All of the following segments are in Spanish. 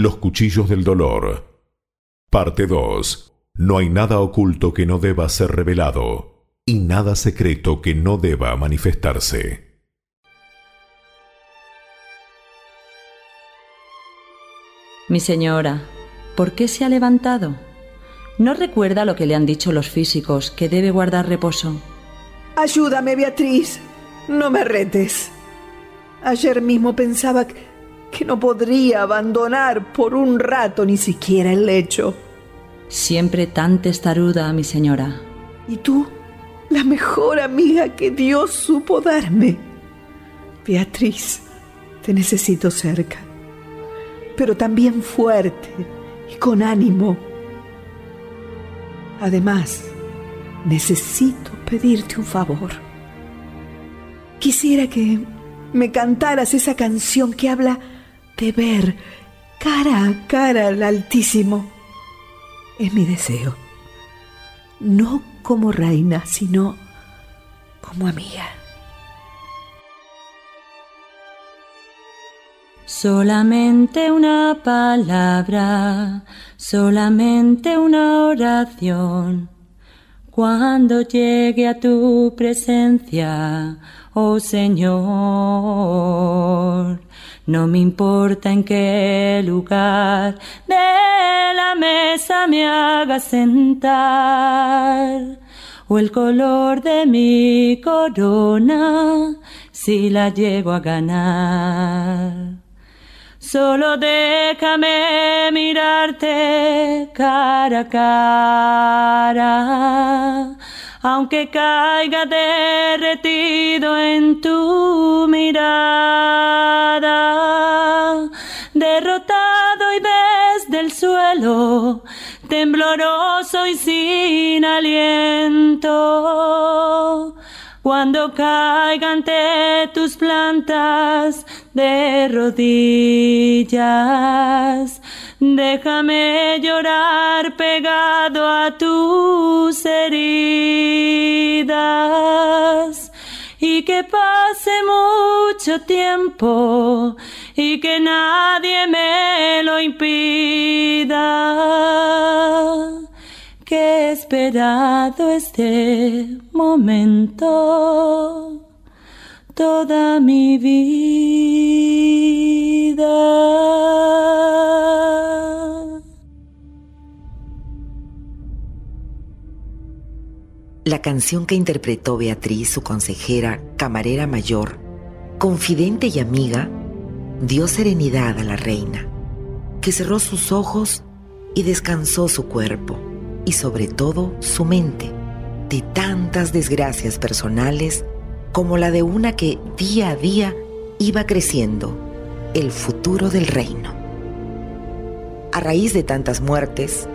Los cuchillos del dolor. Parte 2. No hay nada oculto que no deba ser revelado y nada secreto que no deba manifestarse. Mi señora, ¿por qué se ha levantado? ¿No recuerda lo que le han dicho los físicos, que debe guardar reposo? Ayúdame, Beatriz. No me retes. Ayer mismo pensaba que no podría abandonar por un rato ni siquiera el lecho. Siempre tan testaruda, mi señora. ¿Y tú? La mejor amiga que Dios supo darme. Beatriz, te necesito cerca, pero también fuerte y con ánimo. Además, necesito pedirte un favor. Quisiera que me cantaras esa canción que habla de ver cara a cara al Altísimo. Es mi deseo. No como reina, sino como amiga. Solamente una palabra, solamente una oración. Cuando llegue a tu presencia, oh Señor, no me importa en qué lugar de la mesa me haga sentar o el color de mi corona si la llego a ganar. Solo déjame mirarte cara a cara, aunque caiga derretido en tu mirada, derrotado y desde el suelo, tembloroso y sin aliento cuando caiga ante tus plantas de rodillas. Déjame llorar pegado a tus heridas y que pase mucho tiempo y que nadie me lo impida que he esperado este momento toda mi vida. La canción que interpretó Beatriz, su consejera, camarera mayor, confidente y amiga, dio serenidad a la reina, que cerró sus ojos y descansó su cuerpo y sobre todo su mente de tantas desgracias personales como la de una que día a día iba creciendo, el futuro del reino. A raíz de tantas muertes,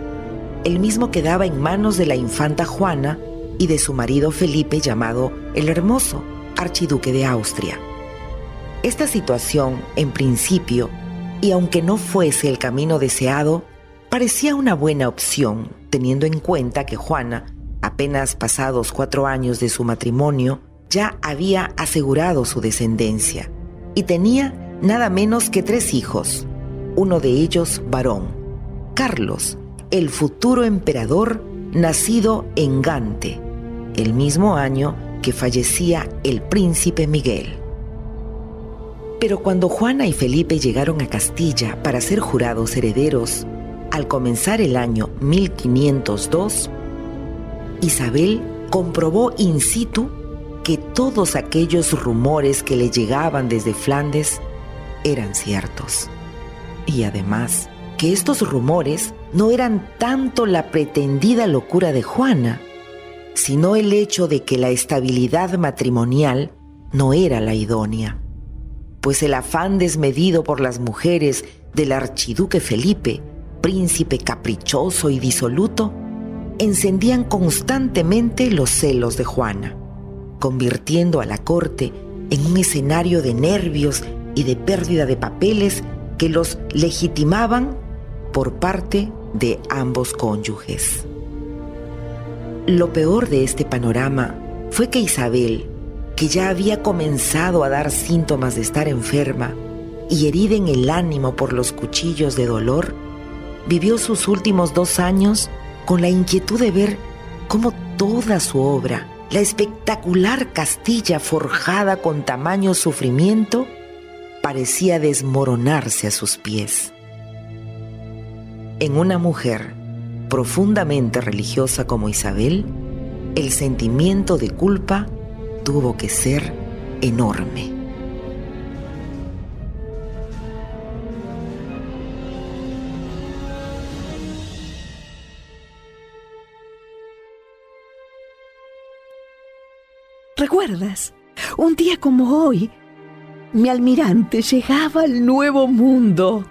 el mismo quedaba en manos de la infanta Juana y de su marido Felipe llamado el Hermoso, archiduque de Austria. Esta situación, en principio, y aunque no fuese el camino deseado, parecía una buena opción, teniendo en cuenta que Juana, apenas pasados cuatro años de su matrimonio, ya había asegurado su descendencia y tenía nada menos que tres hijos, uno de ellos varón, Carlos, el futuro emperador nacido en Gante, el mismo año que fallecía el príncipe Miguel. Pero cuando Juana y Felipe llegaron a Castilla para ser jurados herederos, al comenzar el año 1502, Isabel comprobó in situ que todos aquellos rumores que le llegaban desde Flandes eran ciertos. Y además, que estos rumores no eran tanto la pretendida locura de Juana, sino el hecho de que la estabilidad matrimonial no era la idónea, pues el afán desmedido por las mujeres del archiduque Felipe príncipe caprichoso y disoluto, encendían constantemente los celos de Juana, convirtiendo a la corte en un escenario de nervios y de pérdida de papeles que los legitimaban por parte de ambos cónyuges. Lo peor de este panorama fue que Isabel, que ya había comenzado a dar síntomas de estar enferma, y herida en el ánimo por los cuchillos de dolor, vivió sus últimos dos años con la inquietud de ver cómo toda su obra, la espectacular Castilla forjada con tamaño sufrimiento, parecía desmoronarse a sus pies. En una mujer profundamente religiosa como Isabel, el sentimiento de culpa tuvo que ser enorme. ¿Recuerdas? Un día como hoy, mi almirante llegaba al nuevo mundo.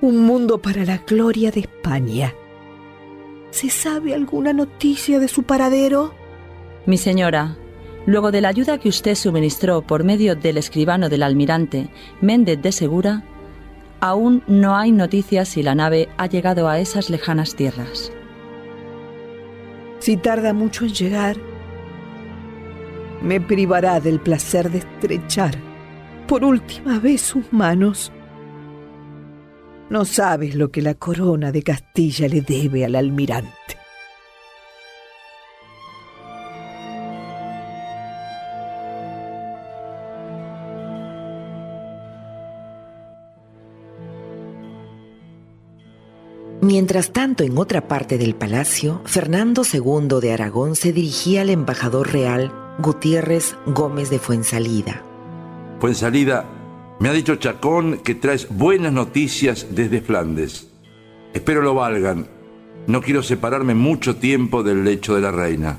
Un mundo para la gloria de España. ¿Se sabe alguna noticia de su paradero? Mi señora, luego de la ayuda que usted suministró por medio del escribano del almirante Méndez de Segura, aún no hay noticias si la nave ha llegado a esas lejanas tierras. Si tarda mucho en llegar, me privará del placer de estrechar por última vez sus manos. No sabes lo que la corona de Castilla le debe al almirante. Mientras tanto, en otra parte del palacio, Fernando II de Aragón se dirigía al embajador real Gutiérrez Gómez de Fuensalida. Fuensalida, me ha dicho Chacón que traes buenas noticias desde Flandes. Espero lo valgan. No quiero separarme mucho tiempo del lecho de la reina.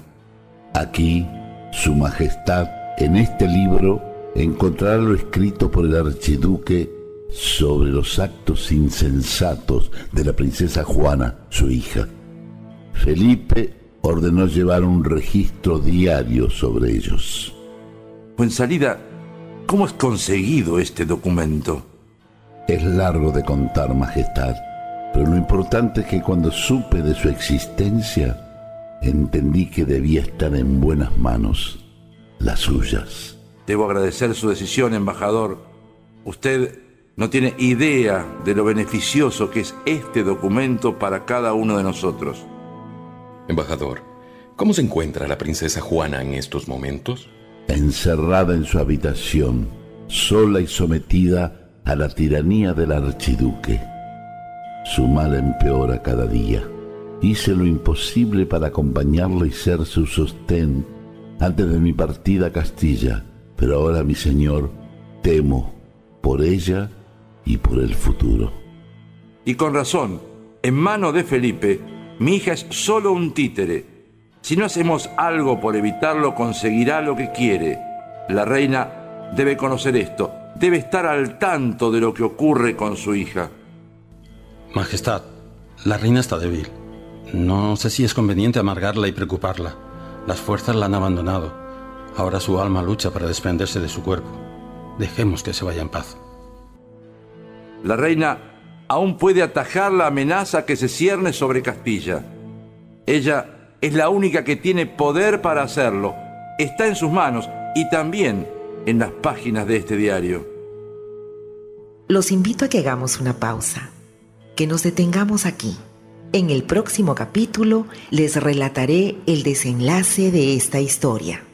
Aquí, Su Majestad, en este libro, encontrará lo escrito por el archiduque sobre los actos insensatos de la princesa Juana, su hija. Felipe ordenó llevar un registro diario sobre ellos. Fuensalida, ¿cómo has conseguido este documento? Es largo de contar, Majestad, pero lo importante es que cuando supe de su existencia, entendí que debía estar en buenas manos, las suyas. Debo agradecer su decisión, embajador. Usted no tiene idea de lo beneficioso que es este documento para cada uno de nosotros. Embajador, ¿cómo se encuentra la princesa Juana en estos momentos? Encerrada en su habitación, sola y sometida a la tiranía del archiduque. Su mal empeora cada día. Hice lo imposible para acompañarla y ser su sostén antes de mi partida a Castilla, pero ahora, mi señor, temo por ella y por el futuro. Y con razón, en mano de Felipe, mi hija es solo un títere. Si no hacemos algo por evitarlo, conseguirá lo que quiere. La reina debe conocer esto, debe estar al tanto de lo que ocurre con su hija. Majestad, la reina está débil. No sé si es conveniente amargarla y preocuparla. Las fuerzas la han abandonado. Ahora su alma lucha para desprenderse de su cuerpo. Dejemos que se vaya en paz. La reina aún puede atajar la amenaza que se cierne sobre Castilla. Ella es la única que tiene poder para hacerlo. Está en sus manos y también en las páginas de este diario. Los invito a que hagamos una pausa, que nos detengamos aquí. En el próximo capítulo les relataré el desenlace de esta historia.